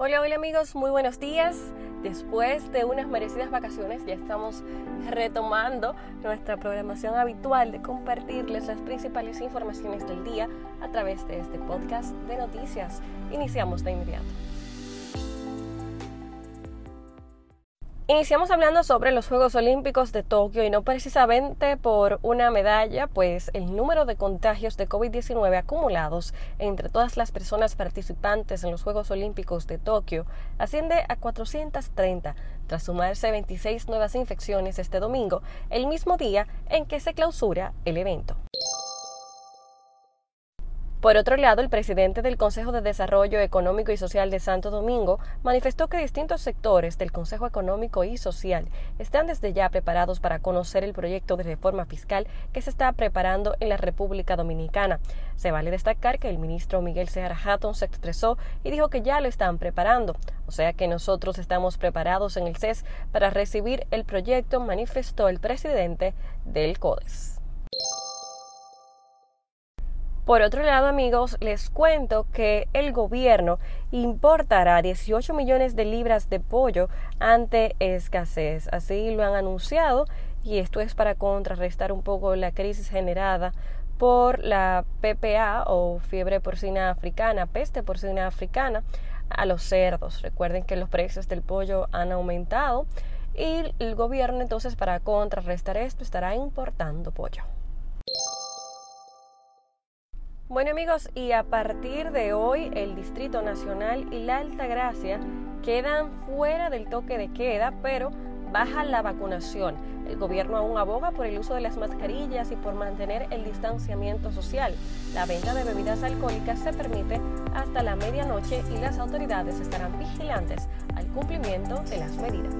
Hola, hola amigos, muy buenos días. Después de unas merecidas vacaciones ya estamos retomando nuestra programación habitual de compartirles las principales informaciones del día a través de este podcast de noticias. Iniciamos de inmediato. Iniciamos hablando sobre los Juegos Olímpicos de Tokio y no precisamente por una medalla, pues el número de contagios de COVID-19 acumulados entre todas las personas participantes en los Juegos Olímpicos de Tokio asciende a 430, tras sumarse 26 nuevas infecciones este domingo, el mismo día en que se clausura el evento. Por otro lado, el presidente del Consejo de Desarrollo Económico y Social de Santo Domingo manifestó que distintos sectores del Consejo Económico y Social están desde ya preparados para conocer el proyecto de reforma fiscal que se está preparando en la República Dominicana. Se vale destacar que el ministro Miguel Seara Hatton se expresó y dijo que ya lo están preparando, o sea que nosotros estamos preparados en el CES para recibir el proyecto, manifestó el presidente del CODES. Por otro lado, amigos, les cuento que el gobierno importará 18 millones de libras de pollo ante escasez. Así lo han anunciado y esto es para contrarrestar un poco la crisis generada por la PPA o fiebre porcina africana, peste porcina africana a los cerdos. Recuerden que los precios del pollo han aumentado y el gobierno entonces para contrarrestar esto estará importando pollo. Bueno amigos, y a partir de hoy el Distrito Nacional y la Alta Gracia quedan fuera del toque de queda, pero baja la vacunación. El gobierno aún aboga por el uso de las mascarillas y por mantener el distanciamiento social. La venta de bebidas alcohólicas se permite hasta la medianoche y las autoridades estarán vigilantes al cumplimiento de las medidas.